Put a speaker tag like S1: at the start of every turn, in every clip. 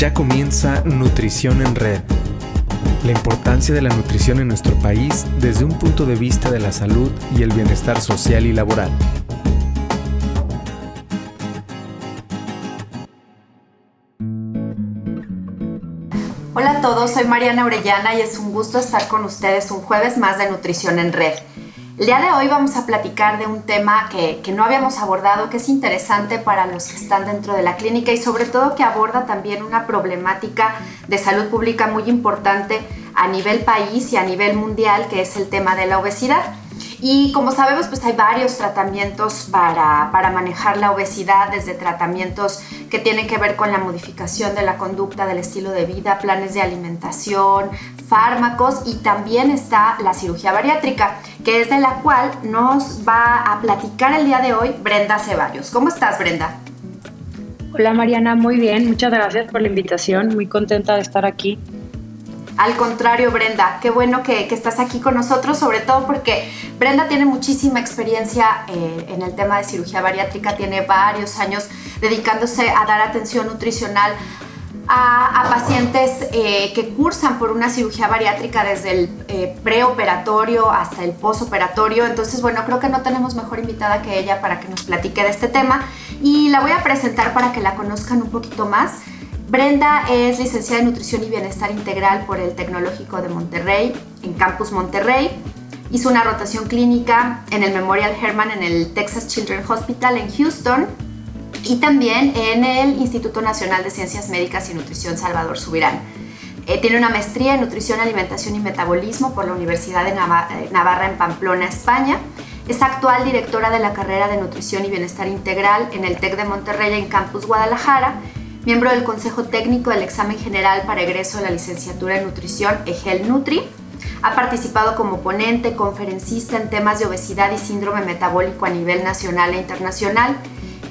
S1: Ya comienza Nutrición en Red. La importancia de la nutrición en nuestro país desde un punto de vista de la salud y el bienestar social y laboral.
S2: Hola a todos, soy Mariana Orellana y es un gusto estar con ustedes un jueves más de Nutrición en Red. El día de hoy vamos a platicar de un tema que, no habíamos abordado, que es interesante para los que están dentro de la clínica y sobre todo que aborda también una problemática de salud pública muy importante a nivel país y a nivel mundial, que es el tema de la obesidad. Y como sabemos, pues hay varios tratamientos para, para, manejar la obesidad, desde tratamientos que tienen que ver con la modificación de la conducta, del estilo de vida, planes de alimentación, fármacos y también está la cirugía bariátrica, que es de la cual nos va a platicar el día de hoy Brenda Ceballos. ¿Cómo estás, Brenda?
S3: Hola Mariana, muy bien, muchas gracias por la invitación, muy contenta de estar aquí.
S2: Al contrario, Brenda, qué bueno que, estás aquí con nosotros, sobre todo porque Brenda tiene muchísima experiencia eh, en el tema de cirugía bariátrica, tiene varios años dedicándose a dar atención nutricional a, pacientes eh, que cursan por una cirugía bariátrica desde el eh, preoperatorio hasta el posoperatorio. Entonces, bueno, creo que no tenemos mejor invitada que ella para que nos platique de este tema y la voy a presentar para que la conozcan un poquito más. Brenda es licenciada en Nutrición y Bienestar Integral por el Tecnológico de Monterrey, en Campus Monterrey. Hizo una rotación clínica en el Memorial Hermann en el Texas Children's Hospital en Houston y también en el Instituto Nacional de Ciencias Médicas y Nutrición Salvador Subirán. Eh, tiene una maestría en Nutrición, Alimentación y Metabolismo por la Universidad de eh, Navarra en Pamplona, España. Es actual directora de la carrera de Nutrición y Bienestar Integral en el TEC de Monterrey en Campus Guadalajara miembro del Consejo Técnico del Examen General para egreso de la licenciatura en Nutrición EGEL Nutri. Ha participado como ponente, conferencista en temas de obesidad y síndrome metabólico a nivel nacional e internacional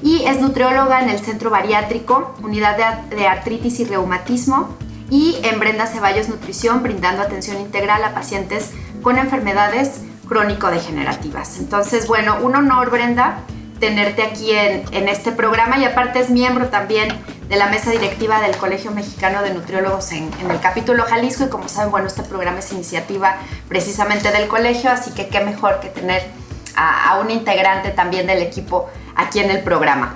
S2: y es nutrióloga en el Centro Bariátrico, Unidad de Artritis y Reumatismo y en Brenda Ceballos Nutrición, brindando atención integral a pacientes con enfermedades crónico-degenerativas. Entonces, bueno, un honor, Brenda, tenerte aquí en, en este programa y aparte es miembro también de la mesa directiva del Colegio Mexicano de Nutriólogos en, el capítulo Jalisco y como saben, bueno, este programa es iniciativa precisamente del colegio, así que qué mejor que tener a, un integrante también del equipo aquí en el programa.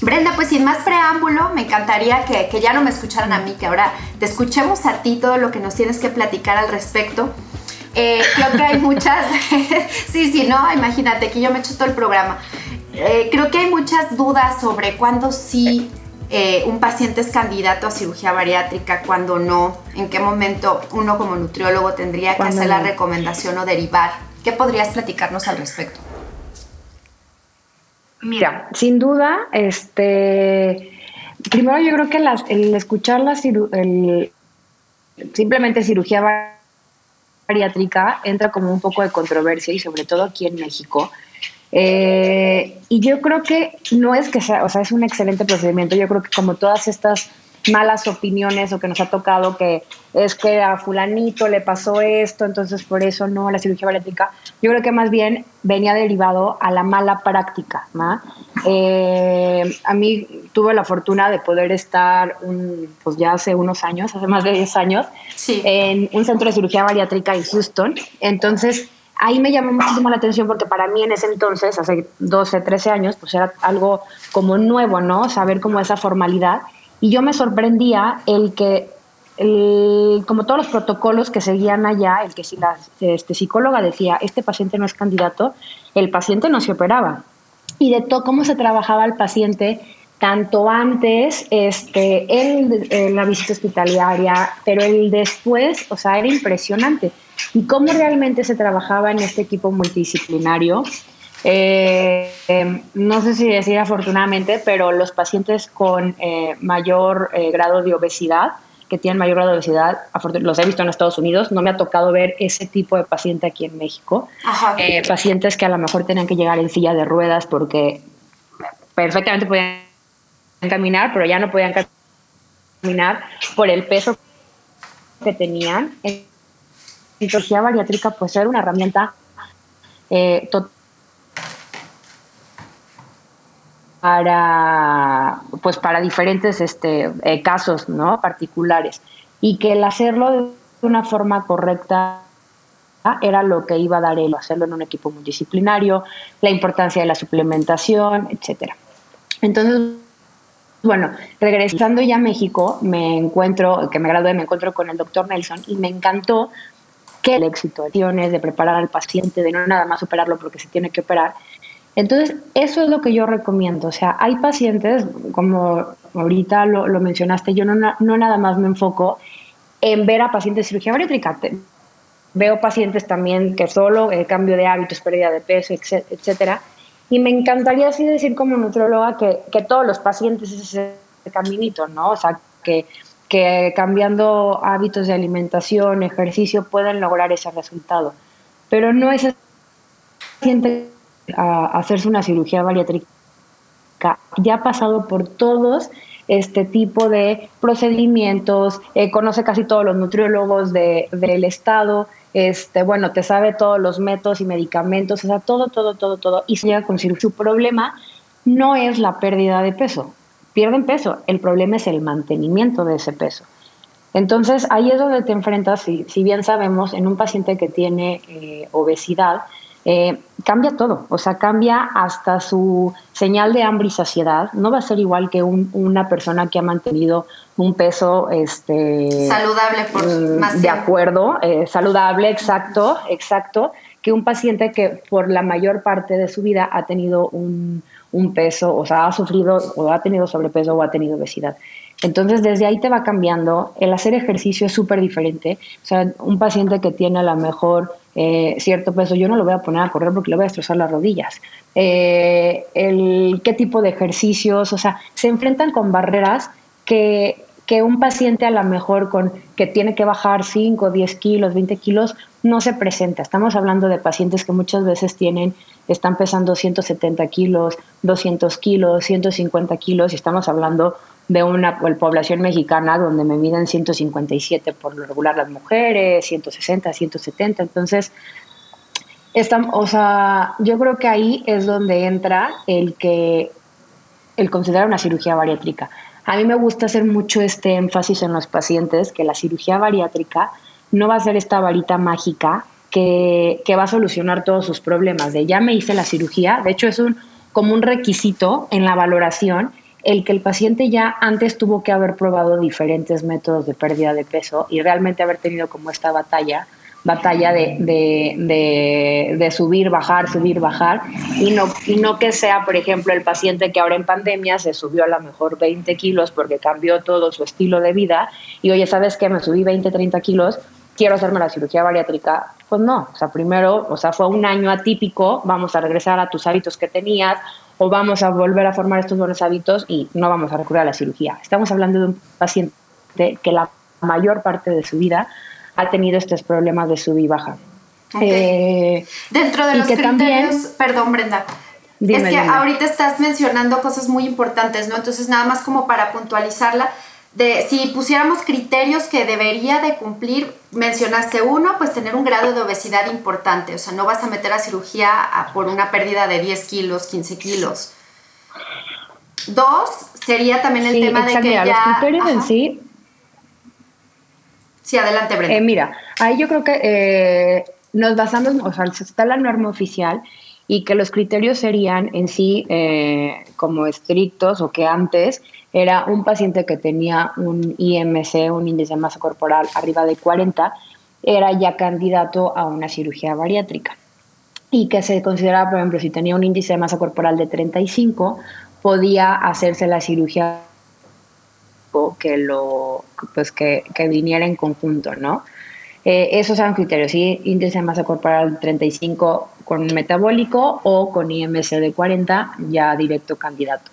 S2: Brenda, pues sin más preámbulo, me encantaría que, que, ya no me escucharan a mí, que ahora te escuchemos a ti todo lo que nos tienes que platicar al respecto. Eh, creo que hay muchas, sí, sí, no, imagínate que yo me echo todo el programa. Eh, creo que hay muchas dudas sobre cuándo sí eh, un paciente es candidato a cirugía bariátrica, cuando no, en qué momento uno como nutriólogo tendría que hacer la recomendación o derivar. ¿Qué podrías platicarnos al respecto?
S3: Mira, sin duda, este, primero yo creo que el escuchar la el, simplemente cirugía bariátrica entra como un poco de controversia y sobre todo aquí en México eh, y yo creo que no es que sea, o sea, es un excelente procedimiento. Yo creo que como todas estas malas opiniones o que nos ha tocado que es que a fulanito le pasó esto, entonces por eso no la cirugía bariátrica, yo creo que más bien venía derivado a la mala práctica. ¿no? Eh, a mí tuve la fortuna de poder estar, un, pues ya hace unos años, hace más de 10 años, en un centro de cirugía bariátrica en Houston. Entonces, ahí me llamó muchísimo la atención porque para mí en ese entonces, hace 12, 13 años, pues era algo como nuevo, ¿no? Saber cómo esa formalidad. Y yo me sorprendía el que, como todos los protocolos que seguían allá, el que si la este, psicóloga decía, este paciente no es candidato, el paciente no se operaba. Y de todo cómo se trabajaba el paciente tanto antes, este, en, la visita hospitalaria, pero el después, o sea, era impresionante. Y cómo realmente se trabajaba en este equipo multidisciplinario. Eh, em, no sé si decir afortunadamente, pero los pacientes con eh, mayor eh, grado de obesidad, que tienen mayor grado de obesidad, los he visto en Estados Unidos, no me ha tocado ver ese tipo de paciente aquí en México. pacientes que a lo mejor tenían que llegar en silla de ruedas porque perfectamente podían caminar, pero ya no podían caminar por el peso que tenían. En cirugía bariátrica, pues era una herramienta eh, para, pues para diferentes este, eh, casos ¿no? particulares y que el hacerlo de una forma correcta era lo que iba a dar el hacerlo en un equipo multidisciplinario, la importancia de la suplementación, etcétera. Entonces, bueno, regresando ya a México, me encuentro, que me gradué, me encuentro con el doctor Nelson y me encantó que el éxito de preparar al paciente, de no nada más operarlo porque se tiene que operar. Entonces, eso es lo que yo recomiendo. O sea, hay pacientes, como ahorita lo, mencionaste, yo no, no nada más me enfoco en ver a pacientes de cirugía bariátrica. Veo pacientes también que solo el cambio de hábitos, pérdida de peso, etcétera. Y me encantaría así decir como nutrióloga que, que todos los pacientes es ese caminito, ¿no? O sea, que, que cambiando hábitos de alimentación, ejercicio, pueden lograr ese resultado. Pero no es paciente a hacerse una cirugía bariátrica. Ya ha pasado por todos este tipo de procedimientos, eh, conoce casi todos los nutriólogos de, del estado, este, bueno, te sabe todos los métodos y medicamentos, o sea, todo, todo, todo, todo, y se llega con Su problema no es la pérdida de peso, pierden peso, el problema es el mantenimiento de ese peso. Entonces, ahí es donde te enfrentas, si, si bien sabemos, en un paciente que tiene eh, obesidad, eh, cambia todo, o sea, cambia hasta su señal de hambre y saciedad. No va a ser igual que una persona que ha mantenido un peso este,
S2: saludable, por
S3: mm,
S2: más
S3: de acuerdo, eh, saludable, exacto, exacto, que un paciente que por la mayor parte de su vida ha tenido un, un peso, o sea, ha sufrido o ha tenido sobrepeso o ha tenido obesidad. Entonces, desde ahí te va cambiando. El hacer ejercicio es súper diferente. O sea, un paciente que tiene a lo mejor eh, cierto peso, yo no lo voy a poner a correr porque le voy a destrozar las rodillas. Eh, el, ¿Qué tipo de ejercicios? O sea, se enfrentan con barreras que, que un paciente a lo mejor con, que tiene que bajar 5, 10 kilos, 20 kilos, no se presenta. Estamos hablando de pacientes que muchas veces tienen, están pesando 170 kilos, 200 kilos, 150 kilos, y estamos hablando de una población mexicana donde me miden 157 por lo regular las mujeres, 160, 170. Entonces, esta, o sea, yo creo que ahí es donde entra el que el considerar una cirugía bariátrica. A mí me gusta hacer mucho este énfasis en los pacientes que la cirugía bariátrica no va a ser esta varita mágica que, que va a solucionar todos sus problemas. De ya me hice la cirugía, de hecho es un como un requisito en la valoración el que el paciente ya antes tuvo que haber probado diferentes métodos de pérdida de peso y realmente haber tenido como esta batalla, batalla de, de, de, subir, bajar, subir, bajar, y no, y no que sea, por ejemplo, el paciente que ahora en pandemia se subió a lo mejor 20 kilos porque cambió todo su estilo de vida y oye, ¿sabes qué? Me subí 20, 30 kilos, quiero hacerme la cirugía bariátrica, pues no, o sea, primero, o sea, fue un año atípico, vamos a regresar a tus hábitos que tenías o vamos a volver a formar estos buenos hábitos y no vamos a recurrir a la cirugía. Estamos hablando de un paciente que la mayor parte de su vida ha tenido estos problemas de sub y baja.
S2: Eh, Dentro de los criterios, perdón Brenda, es que ahorita estás mencionando cosas muy importantes, ¿no? Entonces nada más como para puntualizarla, de si pusiéramos criterios que debería de cumplir, mencionaste uno, pues tener un grado de obesidad importante, o sea, no vas a meter a cirugía por una pérdida de 10 kilos, 15 kilos. Dos, sería también el tema de que ya...
S3: Los criterios en sí...
S2: Sí, adelante, Brenda.
S3: Eh, mira, ahí yo creo que eh, nos basamos, o sea, está la norma oficial y que los criterios serían en sí eh, como estrictos o que antes era un paciente que tenía un IMC, un índice de masa corporal arriba de 40, era ya candidato a una cirugía bariátrica. Y que se consideraba, por ejemplo, si tenía un índice de masa corporal de 35, podía hacerse la cirugía que lo pues que, que viniera en conjunto, ¿no? Eh, esos eran criterios, ¿sí? índice de masa corporal 35 con metabólico o con IMC de 40, ya directo candidato.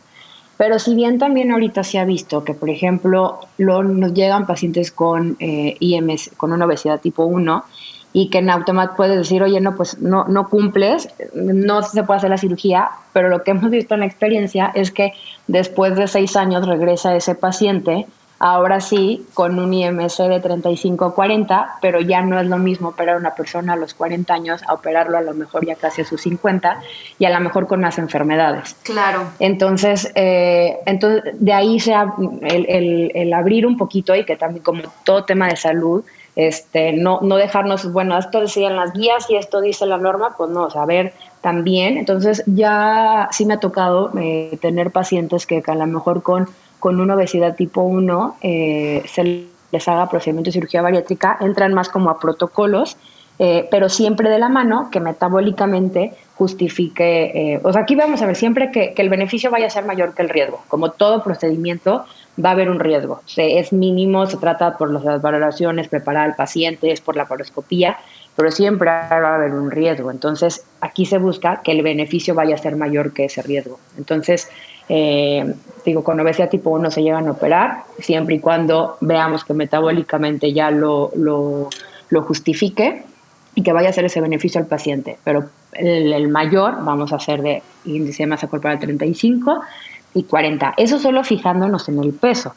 S3: Pero si bien también ahorita se ha visto que, por ejemplo, nos llegan pacientes con eh, IMS, con una obesidad tipo 1, y que en automático puedes decir, oye, no, pues no, no cumples, no se puede hacer la cirugía, pero lo que hemos visto en la experiencia es que después de seis años regresa ese paciente ahora sí, con un IMC de 35-40, pero ya no es lo mismo operar a una persona a los 40 años a operarlo a lo mejor ya casi a sus 50 y a lo mejor con más enfermedades.
S2: Claro.
S3: Entonces, eh, entonces de ahí se el, el, abrir un poquito y que también como todo tema de salud, este, no, no dejarnos, bueno, esto decían las guías y esto dice la norma, pues no, saber también. Entonces ya sí me ha tocado eh, tener pacientes que a lo mejor con con una obesidad tipo 1 eh, se les haga procedimiento de cirugía bariátrica, entran más como a protocolos, eh, pero siempre de la mano que metabólicamente justifique, eh, o sea, aquí vamos a ver siempre que, el beneficio vaya a ser mayor que el riesgo. Como todo procedimiento, va a haber un riesgo. es mínimo, se trata por las valoraciones, preparar al paciente, es por la paroscopía, pero siempre va a haber un riesgo. Entonces, aquí se busca que el beneficio vaya a ser mayor que ese riesgo. Entonces, eh, digo, con obesidad tipo 1 se llegan a operar, siempre y cuando veamos que metabólicamente ya lo, lo, justifique y que vaya a ser ese beneficio al paciente. Pero el, mayor vamos a hacer de índice de masa corporal 35 y 40. Eso solo fijándonos en el peso,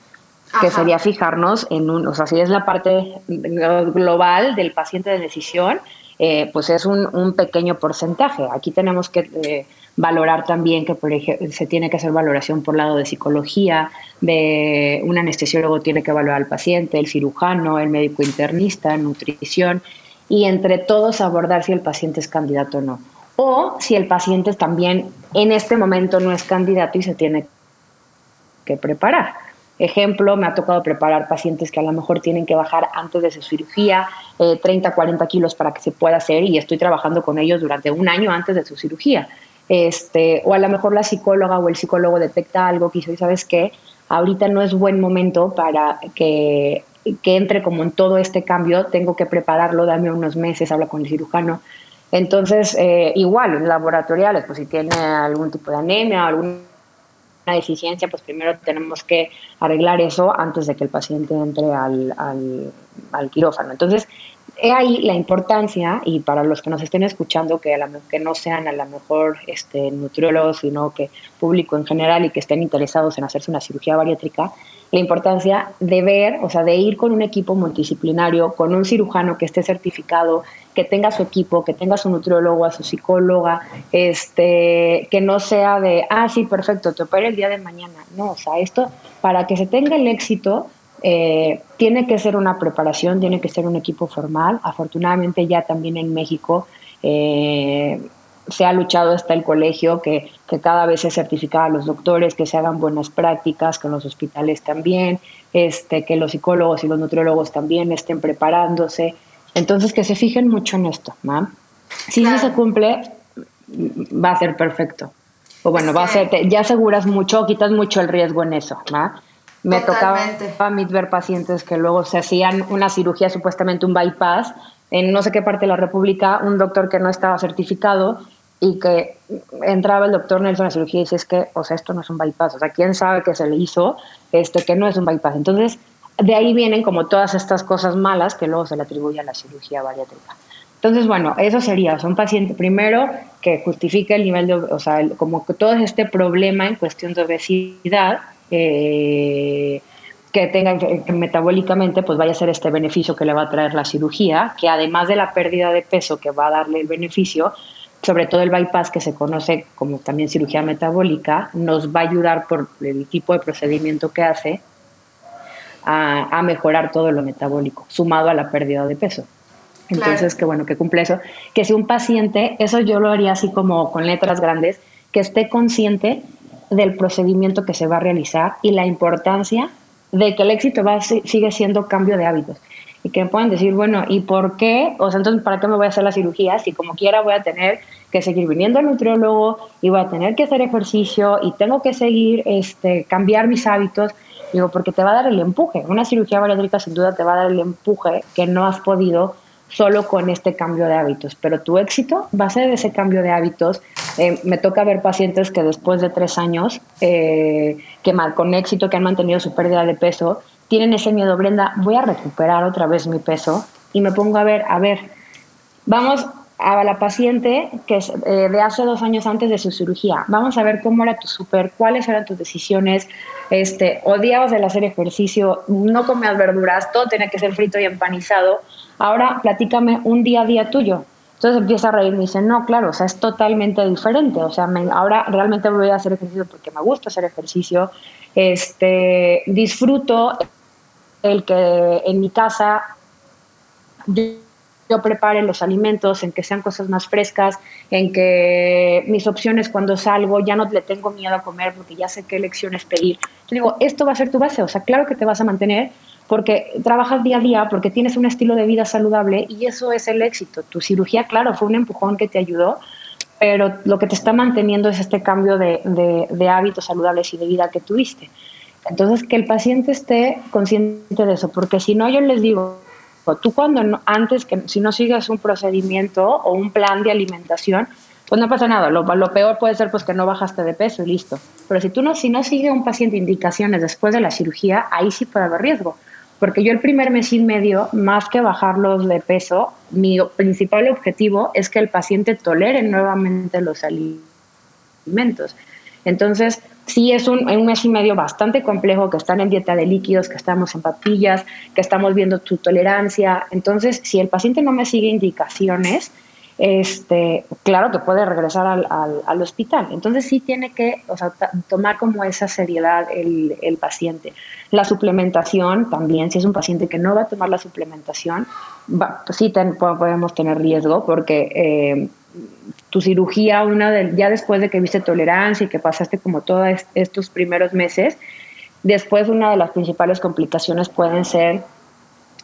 S3: que sería fijarnos en un, o sea, si es la parte global del paciente de decisión, eh, pues es un, un, pequeño porcentaje. Aquí tenemos que eh, valorar también que por ejemplo, se tiene que hacer valoración por lado de psicología, de un anestesiólogo tiene que evaluar al paciente, el cirujano, el médico internista, nutrición, y entre todos abordar si el paciente es candidato o no. O si el paciente también en este momento no es candidato y se tiene que preparar. Ejemplo, me ha tocado preparar pacientes que a lo mejor tienen que bajar antes de su cirugía eh, 30, 40 kilos para que se pueda hacer y estoy trabajando con ellos durante un año antes de su cirugía este, o a lo mejor la psicóloga o el psicólogo detecta algo que dice, ¿sabes qué? Ahorita no es buen momento para que, entre como en todo este cambio, tengo que prepararlo, dame unos meses, habla con el cirujano. Entonces, eh, igual, en laboratoriales, pues si tiene algún tipo de anemia alguna deficiencia, pues primero tenemos que arreglar eso antes de que el paciente entre al, al quirófano. Entonces, he ahí la importancia, y para los que nos estén escuchando, que, a que no sean a lo mejor este, nutriólogos, sino que público en general y que estén interesados en hacerse una cirugía bariátrica, la importancia de ver, o sea, de ir con un equipo multidisciplinario, con un cirujano que esté certificado, que tenga su equipo, que tenga su nutriólogo, a su psicóloga, este, que no sea de, ah, sí, perfecto, te opero el día de mañana. No, o sea, esto, para que se tenga el éxito, eh, tiene que ser una preparación, tiene que ser un equipo formal. Afortunadamente ya también en México eh, se ha luchado hasta el colegio que, cada vez se certifica a los doctores, que se hagan buenas prácticas, que en los hospitales también, este, que los psicólogos y los nutriólogos también estén preparándose. Entonces que se fijen mucho en esto, Si eso se cumple, va a ser perfecto. O bueno, va a ser, ya aseguras mucho, quitas mucho el riesgo en eso. Me tocaba a mí ver pacientes que luego se hacían una cirugía, supuestamente un bypass, en no sé qué parte de la República, un doctor que no estaba certificado y que entraba el doctor Nelson a la cirugía y dice, es que, o sea, esto no es un bypass, o sea, ¿quién sabe que se le hizo este, que no es un bypass? Entonces, de ahí vienen como todas estas cosas malas que luego se le atribuye a la cirugía bariátrica. Entonces, bueno, eso sería, o un paciente primero que justifique el nivel de, o sea, como que todo este problema en cuestión de obesidad, eh, que tenga que metabólicamente pues vaya a ser este beneficio que le va a traer la cirugía, que además de la pérdida de peso que va a darle el beneficio, sobre todo el bypass que se conoce como también cirugía metabólica, nos va a ayudar por el tipo de procedimiento que hace a, mejorar todo lo metabólico, sumado a la pérdida de peso. Entonces, qué bueno que cumple eso. Que si un paciente, eso yo lo haría así como con letras grandes, que esté consciente del procedimiento que se va a realizar y la importancia de que el éxito va, sigue siendo cambio de hábitos. Y que puedan decir, bueno, ¿y por qué? O sea, entonces, ¿para qué me voy a hacer la cirugía si como quiera voy a tener que seguir viniendo al nutriólogo y voy a tener que hacer ejercicio y tengo que seguir, este, cambiar mis hábitos? Digo, porque te va a dar el empuje. Una cirugía bariátrica sin duda te va a dar el empuje que no has podido solo con este cambio de hábitos, pero tu éxito va a ser ese cambio de hábitos. Eh, me toca ver pacientes que después de tres años, eh, que con éxito, que han mantenido su pérdida de peso, tienen ese miedo, Brenda, voy a recuperar otra vez mi peso y me pongo a ver, a ver, vamos a la paciente que es de hace dos años antes de su cirugía. Vamos a ver cómo era tu súper, cuáles eran tus decisiones, este, odiabas el hacer ejercicio, no comías verduras, todo tenía que ser frito y empanizado. Ahora platícame un día a día tuyo. Entonces empieza a reír y me dice, no, claro, o sea, es totalmente diferente. O sea, ahora realmente voy a hacer ejercicio porque me gusta hacer ejercicio. Este, disfruto el que en mi casa prepare los alimentos, en que sean cosas más frescas, en que mis opciones cuando salgo ya no le tengo miedo a comer porque ya sé qué elecciones pedir. Yo digo, esto va a ser tu base, o sea, claro que te vas a mantener porque trabajas día a día, porque tienes un estilo de vida saludable y eso es el éxito. Tu cirugía, claro, fue un empujón que te ayudó, pero lo que te está manteniendo es este cambio de, de hábitos saludables y de vida que tuviste. Entonces, que el paciente esté consciente de eso, porque si no, yo les digo, Tú cuando antes que si no sigues un procedimiento o un plan de alimentación, pues no pasa nada. Lo, peor puede ser pues que no bajaste de peso y listo. Pero si tú no, si no sigue un paciente indicaciones después de la cirugía, ahí sí puede haber riesgo. Porque yo el primer mes y medio, más que bajarlos de peso, mi principal objetivo es que el paciente tolere nuevamente los alimentos. Entonces, sí es un, un, mes y medio bastante complejo, que están en dieta de líquidos, que estamos en papillas, que estamos viendo tu tolerancia. Entonces, si el paciente no me sigue indicaciones, este, claro que puede regresar al, al, hospital. Entonces sí tiene que tomar como esa seriedad el, el, paciente. La suplementación también, si es un paciente que no va a tomar la suplementación, sí podemos tener riesgo porque... Eh, tu cirugía, una de, ya después de que viste tolerancia y que pasaste como todos estos primeros meses, después una de las principales complicaciones pueden ser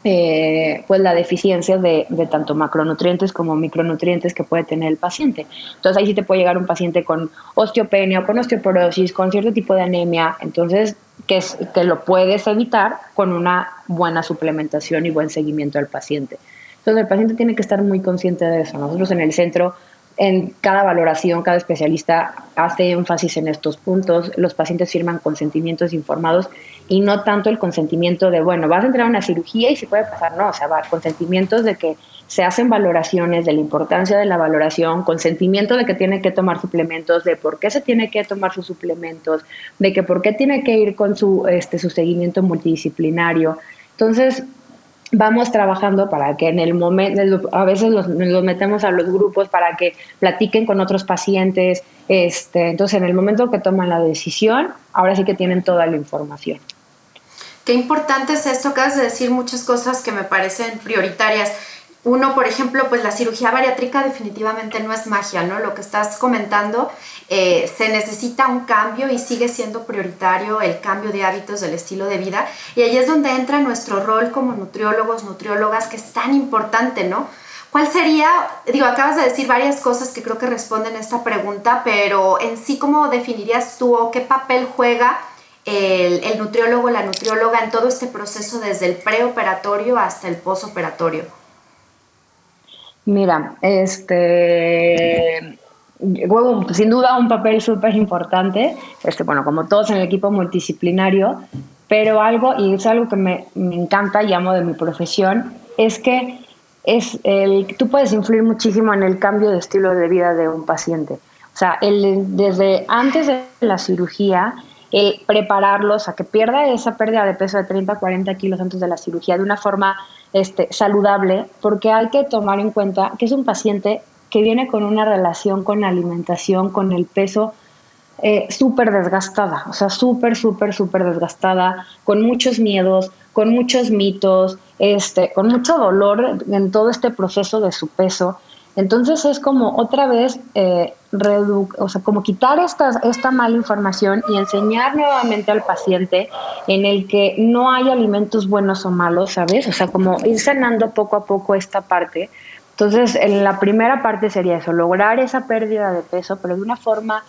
S3: eh, pues la deficiencia de, tanto macronutrientes como micronutrientes que puede tener el paciente. Entonces ahí sí te puede llegar un paciente con osteopenia con osteoporosis, con cierto tipo de anemia, entonces que, es, que lo puedes evitar con una buena suplementación y buen seguimiento del paciente. Entonces el paciente tiene que estar muy consciente de eso. Nosotros en el centro en cada valoración, cada especialista hace énfasis en estos puntos. Los pacientes firman consentimientos informados y no tanto el consentimiento de, bueno, vas a entrar a una cirugía y se puede pasar, no, o sea, va, consentimientos de que se hacen valoraciones, de la importancia de la valoración, consentimiento de que tiene que tomar suplementos, de por qué se tiene que tomar sus suplementos, de que por qué tiene que ir con su, este, su seguimiento multidisciplinario. Entonces, vamos trabajando para que en el momento, a veces los, metemos a los grupos para que platiquen con otros pacientes, este, entonces en el momento que toman la decisión, ahora sí que tienen toda la información.
S2: Qué importante es esto, acabas de decir muchas cosas que me parecen prioritarias. Uno, por ejemplo, pues la cirugía bariátrica definitivamente no es magia, ¿no? Lo que estás comentando, eh, se necesita un cambio y sigue siendo prioritario el cambio de hábitos del estilo de vida. Y ahí es donde entra nuestro rol como nutriólogos, nutriólogas, que es tan importante, ¿no? ¿Cuál sería, digo, acabas de decir varias cosas que creo que responden a esta pregunta, pero en sí, ¿cómo definirías tú o qué papel juega el, el nutriólogo, la nutrióloga en todo este proceso desde el preoperatorio hasta el posoperatorio?
S3: Mira, este sin duda un papel súper importante, este, bueno, como todos en el equipo multidisciplinario, pero algo, y es algo que me, encanta y amo de mi profesión, es que es el, tú puedes influir muchísimo en el cambio de estilo de vida de un paciente. O sea, el, desde antes de la cirugía, el prepararlos a que pierda esa pérdida de peso de 30, 40 kilos antes de la cirugía de una forma este, saludable, porque hay que tomar en cuenta que es un paciente que viene con una relación con la alimentación, con el peso eh, súper desgastada, o sea, súper, súper, súper desgastada, con muchos miedos, con muchos mitos, este, con mucho dolor en todo este proceso de su peso. Entonces es como otra vez, eh, o sea, como quitar esta, esta mala información y enseñar nuevamente al paciente en el que no hay alimentos buenos o malos, ¿sabes? O sea, como ir sanando poco a poco esta parte. Entonces, en la primera parte sería eso, lograr esa pérdida de peso, pero de una forma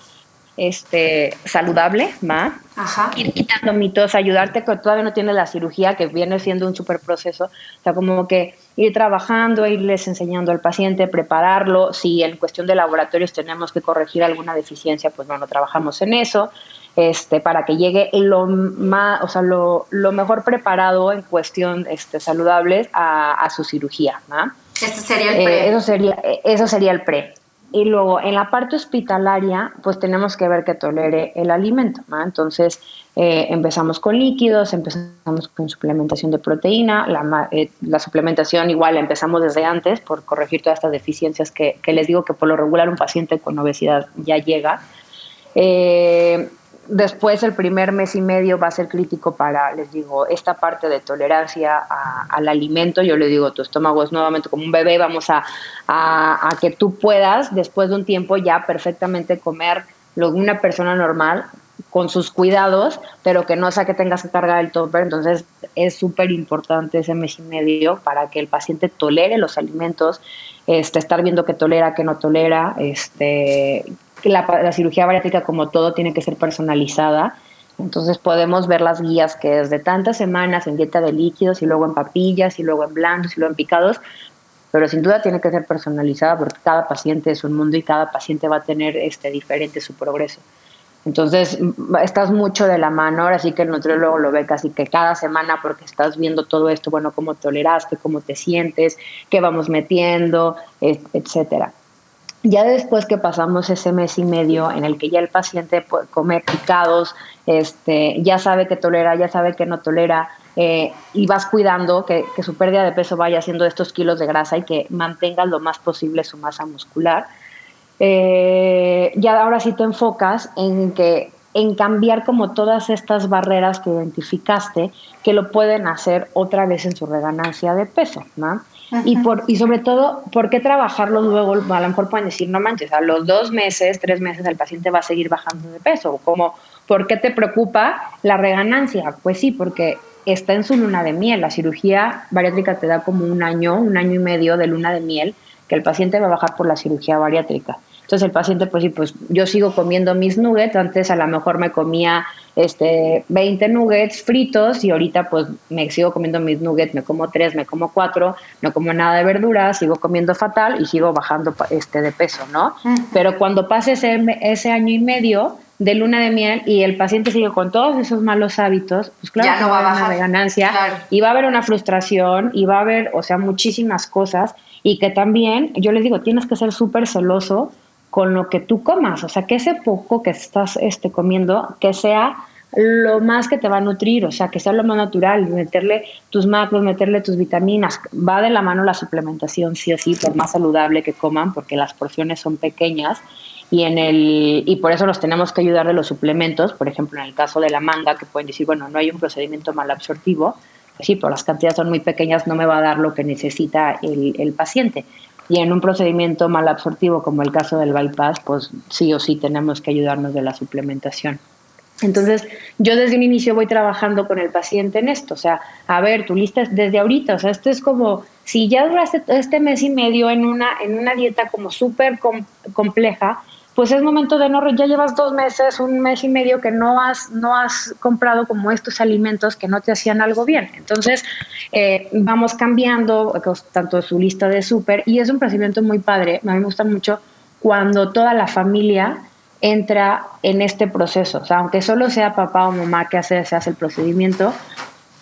S3: este, saludable, ¿va? Ajá. Ir quitando mitos, ayudarte que todavía no tienes la cirugía, que viene siendo un súper proceso. O sea, como que ir trabajando, irles enseñando al paciente, prepararlo. Si en cuestión de laboratorios tenemos que corregir alguna deficiencia, pues bueno, trabajamos en eso. Este, para que llegue lo más, o sea, lo, lo mejor preparado en cuestión este, saludable a, a su cirugía,
S2: sería el pre.
S3: eso, sería, eso sería el pre. Y luego en la parte hospitalaria, pues tenemos que ver que tolere el alimento. ¿no? Entonces eh, empezamos con líquidos, empezamos con suplementación de proteína. La, eh, la, suplementación igual empezamos desde antes por corregir todas estas deficiencias que, que, les digo que por lo regular un paciente con obesidad ya llega. Eh, Después el primer mes y medio va a ser crítico para, les digo, esta parte de tolerancia al alimento. Yo le digo, tu estómago es nuevamente como un bebé, vamos a, a, que tú puedas, después de un tiempo, ya perfectamente comer lo que una persona normal con sus cuidados, pero que no sea que tengas que cargar el topper. Entonces es súper importante ese mes y medio para que el paciente tolere los alimentos, este, estar viendo que tolera, que no tolera, este, la, cirugía bariátrica, como todo, tiene que ser personalizada. Entonces podemos ver las guías que es de tantas semanas en dieta de líquidos y luego en papillas y luego en blandos y luego en picados, pero sin duda tiene que ser personalizada porque cada paciente es un mundo y cada paciente va a tener este diferente su progreso. Entonces, estás mucho de la mano, ahora sí que el nutriólogo lo ve casi que cada semana porque estás viendo todo esto, bueno, cómo toleraste, cómo te sientes, qué vamos metiendo, etcétera. Ya después que pasamos ese mes y medio en el que ya el paciente come picados, este, ya sabe que tolera, ya sabe que no tolera, eh, y vas cuidando que, su pérdida de peso vaya haciendo estos kilos de grasa y que mantenga lo más posible su masa muscular. Eh, ya ahora sí te enfocas en que en cambiar como todas estas barreras que identificaste que lo pueden hacer otra vez en su reganancia de peso, ¿no? Y, por, y sobre todo, ¿por qué trabajarlo luego? A lo mejor pueden decir, no manches, a los dos meses, tres meses el paciente va a seguir bajando de peso. Como, ¿por qué te preocupa la reganancia? Pues sí, porque está en su luna de miel. La cirugía bariátrica te da como un año, un año y medio de luna de miel que el paciente va a bajar por la cirugía bariátrica. Entonces el paciente, pues sí, pues yo sigo comiendo mis nuggets, antes a lo mejor me comía este 20 nuggets fritos y ahorita pues me sigo comiendo mis nuggets, me como tres, me como cuatro, no como nada de verduras, sigo comiendo fatal y sigo bajando este de peso, ¿no? Pero cuando pase ese, ese año y medio de luna de miel y el paciente sigue con todos esos malos hábitos, pues claro no va a haber una ganancia y va a haber una frustración y va a haber, o sea, muchísimas cosas y que también, yo les digo, tienes que ser súper celoso con lo que tú comas, o sea, que ese poco que estás este, comiendo, que sea lo más que te va a nutrir, o sea, que sea lo más natural, meterle tus macros, meterle tus vitaminas, va de la mano la suplementación, sí o sí, por más saludable que coman, porque las porciones son pequeñas. Y en el y por eso los tenemos que ayudar de los suplementos, por ejemplo, en el caso de la manga, que pueden decir, bueno, no hay un procedimiento mal absortivo, pues sí, pero las cantidades son muy pequeñas, no me va a dar lo que necesita el paciente. Y en un procedimiento mal absortivo como el caso del bypass, pues sí o sí tenemos que ayudarnos de la suplementación. Entonces, yo desde un inicio voy trabajando con el paciente en esto, o sea, a ver, tu lista es desde ahorita, o sea, esto es como, si ya duraste este mes y medio en una, en una dieta como súper compleja, pues es momento de no, ya llevas dos meses, un mes y medio que no has, no has comprado como estos alimentos que no te hacían algo bien. Entonces, eh, vamos cambiando tanto su lista de súper y es un procedimiento muy padre. A mí me gusta mucho cuando toda la familia entra en este proceso. O sea, aunque solo sea papá o mamá que hace, se hace el procedimiento,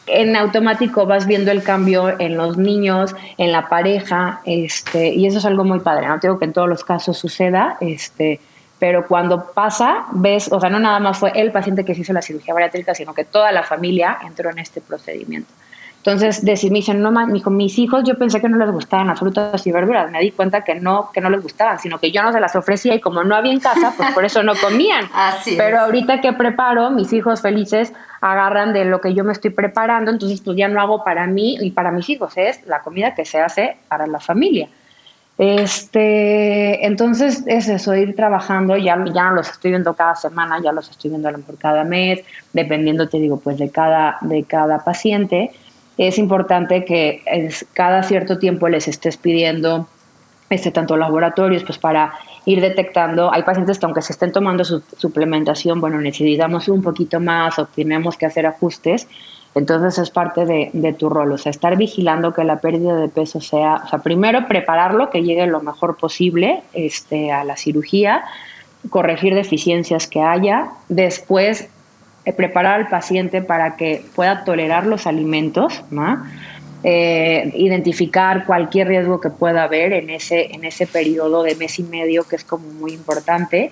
S3: en automático vas viendo el cambio en los niños, en la pareja, este, y eso es algo muy padre. No digo que en todos los casos suceda, este, pero cuando pasa, ves, o sea, no nada más fue el paciente que se hizo la cirugía bariátrica, sino que toda la familia entró en este procedimiento. Entonces, decir, me dicen, no, dijo, mis hijos yo pensé que no les gustaban las frutas y verduras. Me di cuenta que no, que no les gustaban, sino que yo no se las ofrecía y como no había en casa, pues por eso no comían. Pero ahorita que preparo, mis hijos felices agarran de lo que yo me estoy preparando, entonces pues ya no hago para mí y para mis hijos, es la comida que se hace para la familia. Este, entonces es eso, ir trabajando, ya, ya los estoy viendo cada semana, ya los estoy viendo por cada mes, dependiendo, te digo, pues de cada, de cada paciente es importante que cada cierto tiempo les estés pidiendo este, tanto laboratorios, pues para ir detectando, hay pacientes que aunque se estén tomando su suplementación, bueno, necesitamos un poquito más o tenemos que hacer ajustes, entonces es parte de, de, tu rol, o sea, estar vigilando que la pérdida de peso sea, o sea, primero prepararlo, que llegue lo mejor posible este, a la cirugía, corregir deficiencias que haya, después eh, preparar al paciente para que pueda tolerar los alimentos, ¿no? Eh, identificar cualquier riesgo que pueda haber en ese, en ese periodo de mes y medio que es como muy importante.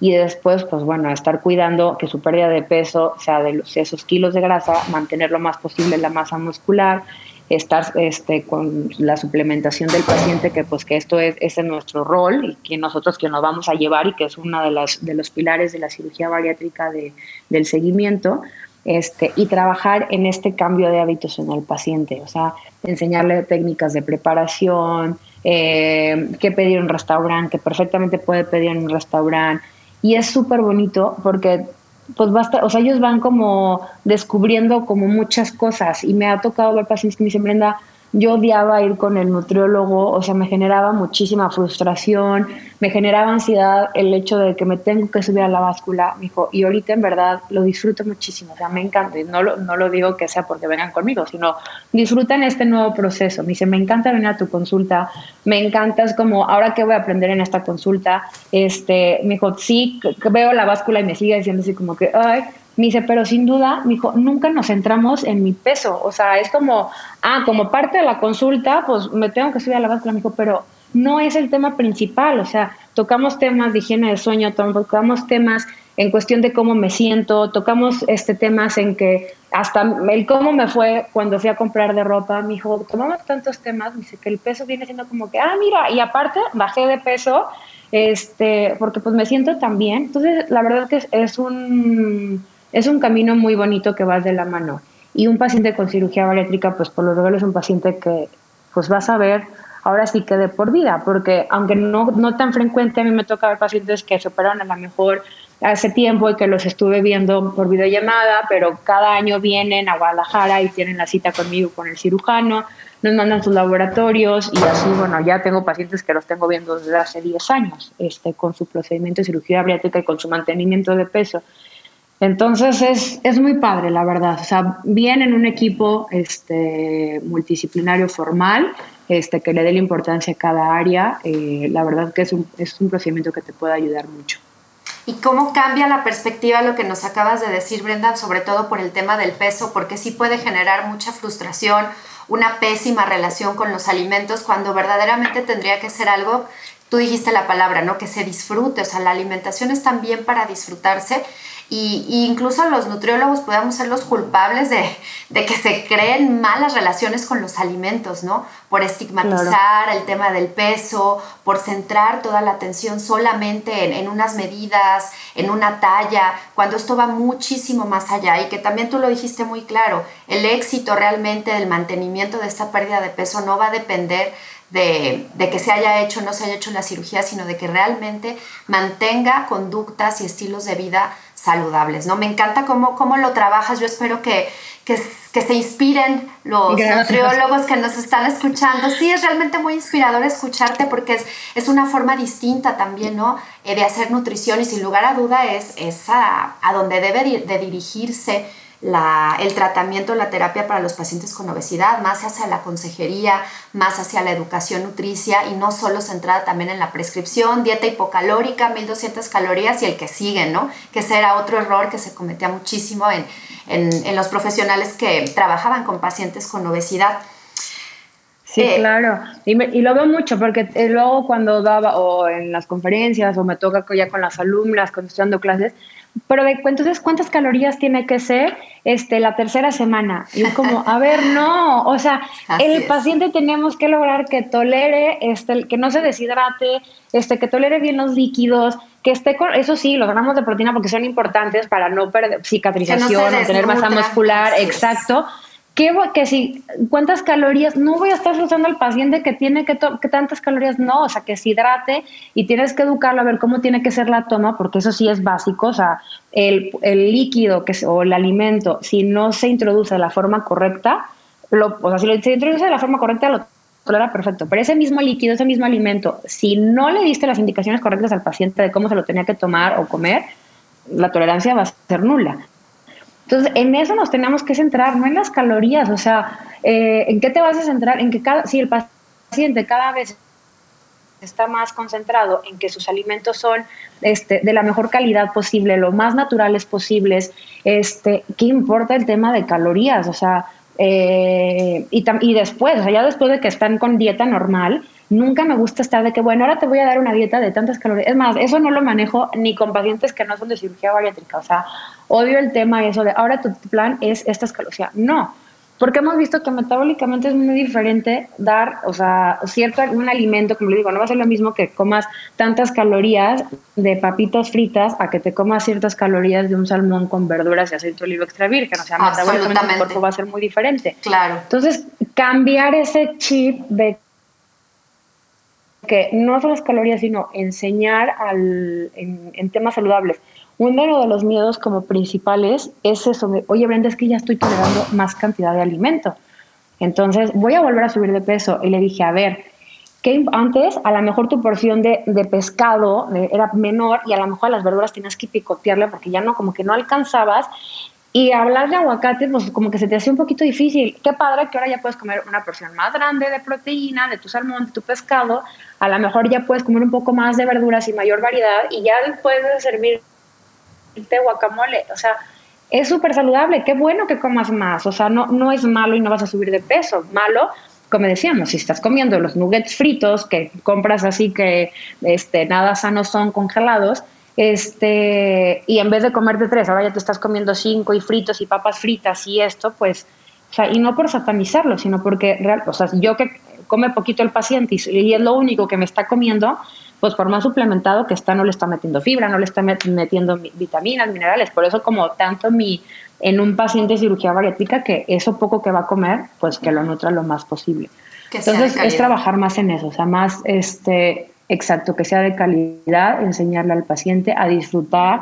S3: Y después, pues bueno, estar cuidando que su pérdida de peso sea de los, esos kilos de grasa, mantener lo más posible la masa muscular, estar este, con la suplementación del paciente, que pues que esto es, es nuestro rol y que nosotros que nos vamos a llevar y que es uno de, las, de los pilares de la cirugía bariátrica de, del seguimiento, este, y trabajar en este cambio de hábitos en el paciente, o sea, enseñarle técnicas de preparación, eh, qué pedir en un restaurante, que perfectamente puede pedir en un restaurante, y es súper bonito porque pues basta, o sea, ellos van como descubriendo como muchas cosas. Y me ha tocado ver pacientes que me dicen, Brenda, yo odiaba ir con el nutriólogo, o sea, me generaba muchísima frustración, me generaba ansiedad el hecho de que me tengo que subir a la báscula, me dijo, y ahorita en verdad lo disfruto muchísimo, o sea, me encanta, y no lo, no lo digo que sea porque vengan conmigo, sino disfrutan este nuevo proceso, me dice, me encanta venir a tu consulta, me encanta, es como, ahora que voy a aprender en esta consulta, este, me dijo, sí, veo la báscula y me sigue diciendo así como que, ay, me dice, pero sin duda, me dijo, nunca nos centramos en mi peso. O sea, es como, ah, como parte de la consulta, pues me tengo que subir a la báscula. Me dijo, pero no es el tema principal. O sea, tocamos temas de higiene de sueño, tocamos temas en cuestión de cómo me siento, tocamos este temas en que hasta el cómo me fue cuando fui a comprar de ropa, me dijo, tomamos tantos temas, me dice que el peso viene siendo como que, ah, mira, y aparte bajé de peso, este, porque pues me siento tan bien. Entonces, la verdad que es un es un camino muy bonito que vas de la mano. Y un paciente con cirugía bariátrica, pues por lo general es un paciente que pues vas a ver ahora sí que de por vida, porque aunque no, no tan frecuente, a mí me toca ver pacientes que se operan a lo mejor hace tiempo y que los estuve viendo por videollamada, pero cada año vienen a Guadalajara y tienen la cita conmigo con el cirujano, nos mandan sus laboratorios y así, bueno, ya tengo pacientes que los tengo viendo desde hace 10 años, este, con su procedimiento de cirugía bariátrica y con su mantenimiento de peso. Entonces es, es, muy padre, la verdad. O sea, bien en un equipo este, multidisciplinario formal, este, que le dé la importancia a cada área, eh, la verdad que es un, es un procedimiento que te puede ayudar mucho.
S2: ¿Y cómo cambia la perspectiva lo que nos acabas de decir, Brenda, sobre todo por el tema del peso? Porque sí puede generar mucha frustración, una pésima relación con los alimentos, cuando verdaderamente tendría que ser algo, tú dijiste la palabra, ¿no? Que se disfrute, o sea, la alimentación es también para disfrutarse y, incluso los nutriólogos podemos ser los culpables de, que se creen malas relaciones con los alimentos, ¿no? Por estigmatizar el tema del peso, por centrar toda la atención solamente en, unas medidas, en una talla, cuando esto va muchísimo más allá y que también tú lo dijiste muy claro, el éxito realmente del mantenimiento de esta pérdida de peso no va a depender de, de, que se haya hecho o no se haya hecho la cirugía, sino de que realmente mantenga conductas y estilos de vida saludables, ¿no? Me encanta cómo, cómo lo trabajas, yo espero que, que, se inspiren los nutriólogos que nos están escuchando. Sí, es realmente muy inspirador escucharte porque es, es una forma distinta también, ¿no? Eh, de hacer nutrición y sin lugar a duda es, es a, a donde debe de dirigirse el tratamiento, la terapia para los pacientes con obesidad, más hacia la consejería, más hacia la educación nutricia y no solo centrada también en la prescripción, dieta hipocalórica, 1200 calorías y el que sigue, ¿no? Que ese era otro error que se cometía muchísimo en, en, los profesionales que trabajaban con pacientes con obesidad.
S3: Sí, eh, claro. Y, y, lo veo mucho porque eh, luego cuando daba o en las conferencias o me toca ya con las alumnas, cuando estoy dando clases, pero entonces, ¿cuántas calorías tiene que ser este, la tercera semana? Y es como, a ver, no, o sea, el paciente tenemos que lograr que tolere, este, que no se deshidrate, este, que tolere bien los líquidos, que esté con, eso sí, los gramos de proteína porque son importantes para no perder cicatrización, o tener masa muscular, exacto. ¿Qué, que si, ¿Cuántas calorías? No voy a estar usando al paciente que tiene que, que tantas calorías, no, o sea, que se hidrate y tienes que educarlo a ver cómo tiene que ser la toma, porque eso sí es básico, o sea, el, el líquido que, o el alimento, si no se introduce de la forma correcta, lo, o sea, si lo, se introduce de la forma correcta, lo tolera perfecto, pero ese mismo líquido, ese mismo alimento, si no le diste las indicaciones correctas al paciente de cómo se lo tenía que tomar o comer, la tolerancia va a ser nula. Entonces, en eso nos tenemos que centrar, no en las calorías, o sea, eh, ¿en qué te vas a centrar? En que cada, si el paciente cada vez está más concentrado en que sus alimentos son este, de la mejor calidad posible, lo más naturales posibles, este, ¿qué importa el tema de calorías? O sea, Eh, y, y después, o sea, ya después de que están con dieta normal, nunca me gusta estar de que, bueno, ahora te voy a dar una dieta de tantas calorías. Es más, eso no lo manejo ni con pacientes que no son de cirugía bariátrica. O sea, odio el tema eso de ahora tu plan es estas calorías. No, porque hemos visto que metabólicamente es muy diferente dar, o sea, cierto, un alimento, como le digo, no va a ser lo mismo que comas tantas calorías de papitas fritas a que te comas ciertas calorías de un salmón con verduras y aceite de oliva extra virgen. O sea, metabólicamente el cuerpo va a ser muy diferente.
S2: Claro.
S3: Entonces, cambiar ese chip de que no son las calorías, sino enseñar al, en temas saludables uno de los miedos como principales es eso de, oye Brenda, es que ya estoy tolerando más cantidad de alimento. Entonces voy a volver a subir de peso. Y le dije, a ver, que antes a lo mejor tu porción de, de pescado era menor y a lo mejor las verduras tenías que picotearle porque ya no, como que no alcanzabas. Y hablar de aguacate, pues como que se te hacía un poquito difícil. Qué padre que ahora ya puedes comer una porción más grande de proteína, de tu salmón, de tu pescado. A lo mejor ya puedes comer un poco más de verduras y mayor variedad y ya puedes servir de guacamole, o sea, es súper saludable, qué bueno que comas más, o sea, no, no es malo y no vas a subir de peso, malo, como decíamos, si estás comiendo los nuggets fritos que compras así que este, nada sanos son congelados, este, y en vez de comerte tres, ahora ya te estás comiendo cinco y fritos y papas fritas y esto, pues, o sea, y no por satanizarlo, sino porque, real, o sea, yo que come poquito el paciente y es lo único que me está comiendo, pues por más suplementado que está, no le está metiendo fibra, no le está metiendo vitaminas, minerales. Por eso como tanto mi, en un paciente de cirugía bariátrica, que eso poco que va a comer, pues que lo nutra lo más posible. Entonces es trabajar más en eso, o sea, más este, exacto, que sea de calidad, enseñarle al paciente a disfrutar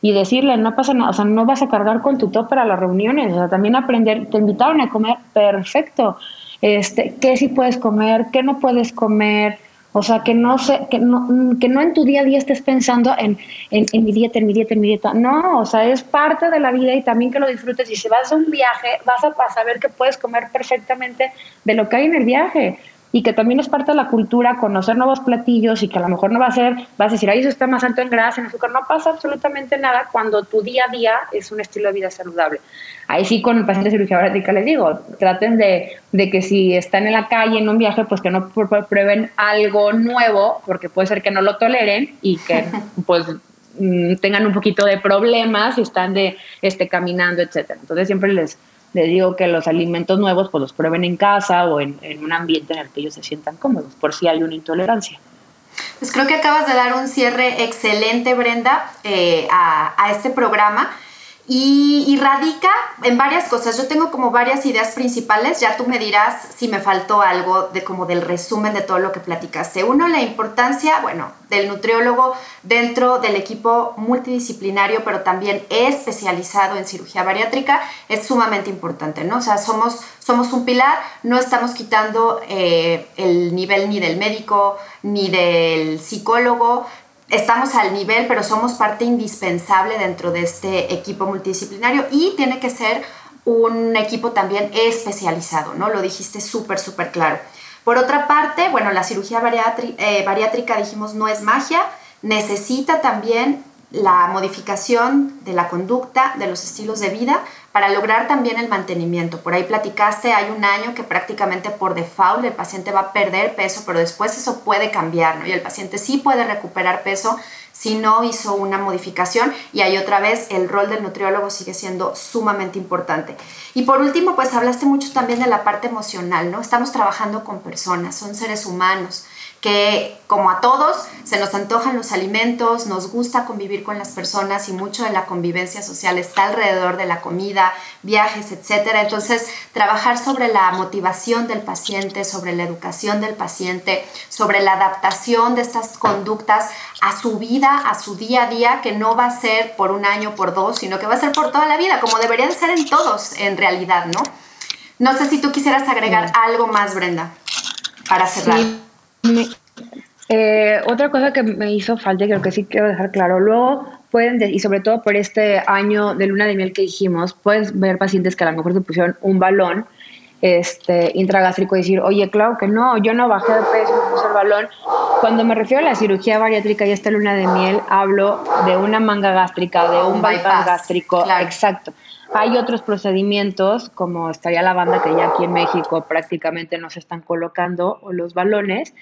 S3: y decirle, no pasa nada, o sea, no vas a cargar con tu top para las reuniones, o sea, también aprender, te invitaron a comer, perfecto, este, qué sí puedes comer, qué no puedes comer, o sea, que no, se, que, no, que no en tu día a día estés pensando en, en, mi dieta, en mi dieta, en mi dieta. No, o sea, es parte de la vida y también que lo disfrutes. Y si vas a un viaje, vas a saber que puedes comer perfectamente de lo que hay en el viaje y que también es parte de la cultura conocer nuevos platillos y que a lo mejor no va a ser, vas a decir, ay, eso está más alto en grasa, en azúcar, no pasa absolutamente nada cuando tu día a día es un estilo de vida saludable. Ahí sí con el paciente de cirugía bariátrica les digo, traten de, de, que si están en la calle, en un viaje, pues que no prueben algo nuevo, porque puede ser que no lo toleren y que pues mm, tengan un poquito de problemas si están de este caminando, etcétera. Entonces siempre les les digo que los alimentos nuevos pues los prueben en casa o en, un ambiente en el que ellos se sientan cómodos, por si hay una intolerancia.
S2: Pues creo que acabas de dar un cierre excelente, Brenda, eh, a, a este programa y, radica en varias cosas. Yo tengo como varias ideas principales, ya tú me dirás si me faltó algo de como del resumen de todo lo que platicaste. Uno, la importancia, bueno, del nutriólogo dentro del equipo multidisciplinario, pero también especializado en cirugía bariátrica, es sumamente importante, ¿no? O sea, somos, somos un pilar, no estamos quitando eh, el nivel ni del médico, ni del psicólogo, estamos al nivel, pero somos parte indispensable dentro de este equipo multidisciplinario y tiene que ser un equipo también especializado, ¿no? Lo dijiste súper, súper claro. Por otra parte, bueno, la cirugía eh, bariátrica, dijimos, no es magia, necesita también la modificación de la conducta, de los estilos de vida, para lograr también el mantenimiento. Por ahí platicaste, hay un año que prácticamente por default el paciente va a perder peso, pero después eso puede cambiar, ¿no? Y el paciente sí puede recuperar peso si no hizo una modificación y ahí otra vez el rol del nutriólogo sigue siendo sumamente importante. Y por último, pues hablaste mucho también de la parte emocional, ¿no? Estamos trabajando con personas, son seres humanos que como a todos se nos antojan los alimentos, nos gusta convivir con las personas y mucho de la convivencia social está alrededor de la comida, viajes, etc. Entonces, trabajar sobre la motivación del paciente, sobre la educación del paciente, sobre la adaptación de estas conductas a su vida, a su día a día, que no va a ser por un año, por dos, sino que va a ser por toda la vida, como debería de ser en todos en realidad, ¿no? No sé si tú quisieras agregar algo más, Brenda, para cerrar.
S3: Eh, otra cosa que me hizo falta y creo que sí quiero dejar claro, luego pueden, y sobre todo por este año de luna de miel que dijimos, puedes ver pacientes que a lo mejor te pusieron un balón este, intragástrico y decir, oye, claro que no, yo no bajé de peso, me puse el balón, cuando me refiero a la cirugía bariátrica y esta luna de miel, hablo de una manga gástrica, de un, bypass, gástrico. Exacto. Hay otros procedimientos, como estaría la banda que ya aquí en México prácticamente nos están colocando, o los balones,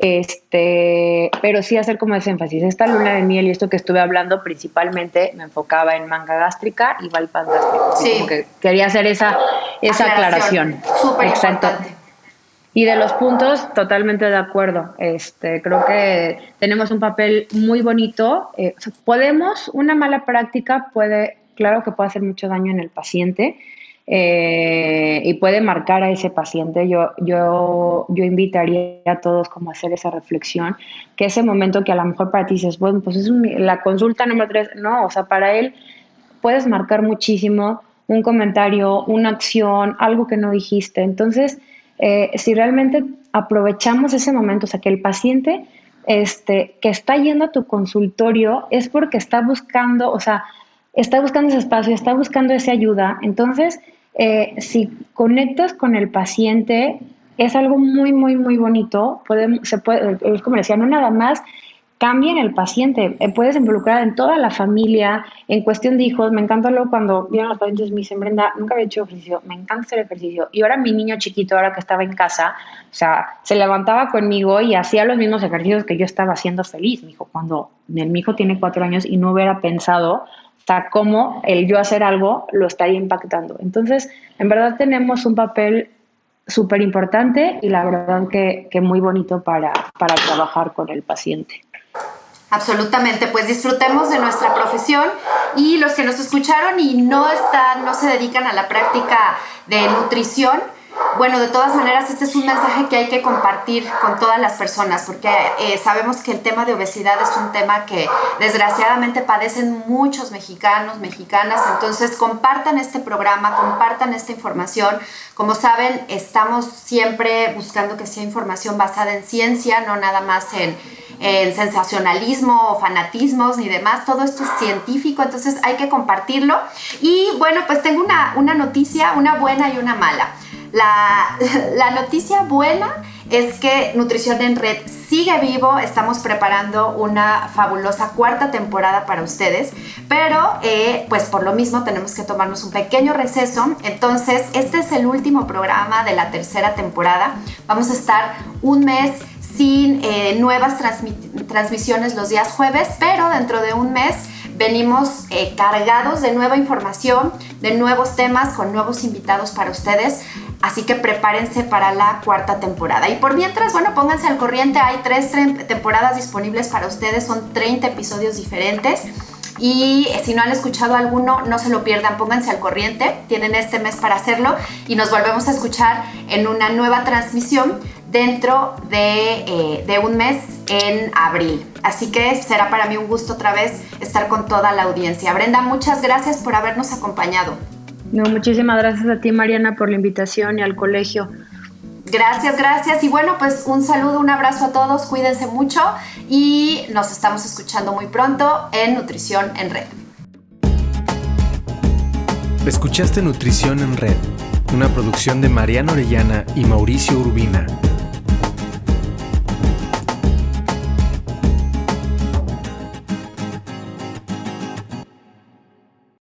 S3: este, pero sí hacer como ese énfasis. Esta luna de miel y esto que estuve hablando principalmente me enfocaba en manga gástrica y bypass gástrico. Sí. que quería hacer esa, esa aclaración.
S2: Súper importante.
S3: Y de los puntos, totalmente de acuerdo. Este, creo que tenemos un papel muy bonito. Eh, podemos, una mala práctica puede, claro que puede hacer mucho daño en el paciente, eh, y puede marcar a ese paciente. Yo, yo, yo invitaría a todos como a hacer esa reflexión, que ese momento que a lo mejor para ti dices, bueno, pues es la consulta número tres, no, o sea, para él puedes marcar muchísimo un comentario, una acción, algo que no dijiste. Entonces, eh, si realmente aprovechamos ese momento, o sea, que el paciente este, que está yendo a tu consultorio es porque está buscando, o sea, está buscando ese espacio, está buscando esa ayuda. Entonces, eh, si conectas con el paciente, es algo muy, muy, muy bonito. se puede, es como decía, no nada más cambia en el paciente, eh, puedes involucrar en toda la familia, en cuestión de hijos, me encanta luego cuando vienen los pacientes me dicen, Brenda, nunca había hecho ejercicio, me encanta hacer ejercicio. Y ahora mi niño chiquito, ahora que estaba en casa, o sea, se levantaba conmigo y hacía los mismos ejercicios que yo estaba haciendo feliz, mi hijo, cuando mi hijo tiene cuatro años y no hubiera pensado cómo el yo hacer algo lo estaría impactando. Entonces, en verdad tenemos un papel súper importante y la verdad que, que muy bonito para, para trabajar con el paciente.
S2: Absolutamente, pues disfrutemos de nuestra profesión y los que nos escucharon y no están, no se dedican a la práctica de nutrición, bueno, de todas maneras, este es un mensaje que hay que compartir con todas las personas, porque eh, sabemos que el tema de obesidad es un tema que desgraciadamente padecen muchos mexicanos, mexicanas. Entonces, compartan este programa, compartan esta información. Como saben, estamos siempre buscando que sea información basada en ciencia, no nada más en, sensacionalismo o fanatismos ni demás. Todo esto es científico, entonces hay que compartirlo. Y bueno, pues tengo una, una noticia, una buena y una mala. La, noticia buena es que Nutrición en Red sigue vivo, estamos preparando una fabulosa cuarta temporada para ustedes, pero eh, pues por lo mismo tenemos que tomarnos un pequeño receso, entonces este es el último programa de la tercera temporada, vamos a estar un mes sin eh, nuevas transmisiones los días jueves, pero dentro de un mes venimos eh, cargados de nueva información, de nuevos temas, con nuevos invitados para ustedes. Así que prepárense para la cuarta temporada. Y por mientras, bueno, pónganse al corriente. Hay tres temporadas disponibles para ustedes. Son 30 episodios diferentes. Y si no han escuchado alguno, no se lo pierdan, pónganse al corriente, tienen este mes para hacerlo y nos volvemos a escuchar en una nueva transmisión dentro de, eh, de, un mes en abril. Así que será para mí un gusto otra vez estar con toda la audiencia. Brenda, muchas gracias por habernos acompañado.
S3: No, muchísimas gracias a ti, Mariana, por la invitación y al colegio.
S2: Gracias, gracias. Y bueno, pues un saludo, un abrazo a todos, cuídense mucho y nos estamos escuchando muy pronto en Nutrición en Red.
S1: Escuchaste Nutrición en Red, una producción de Mariana Orellana y Mauricio Urbina.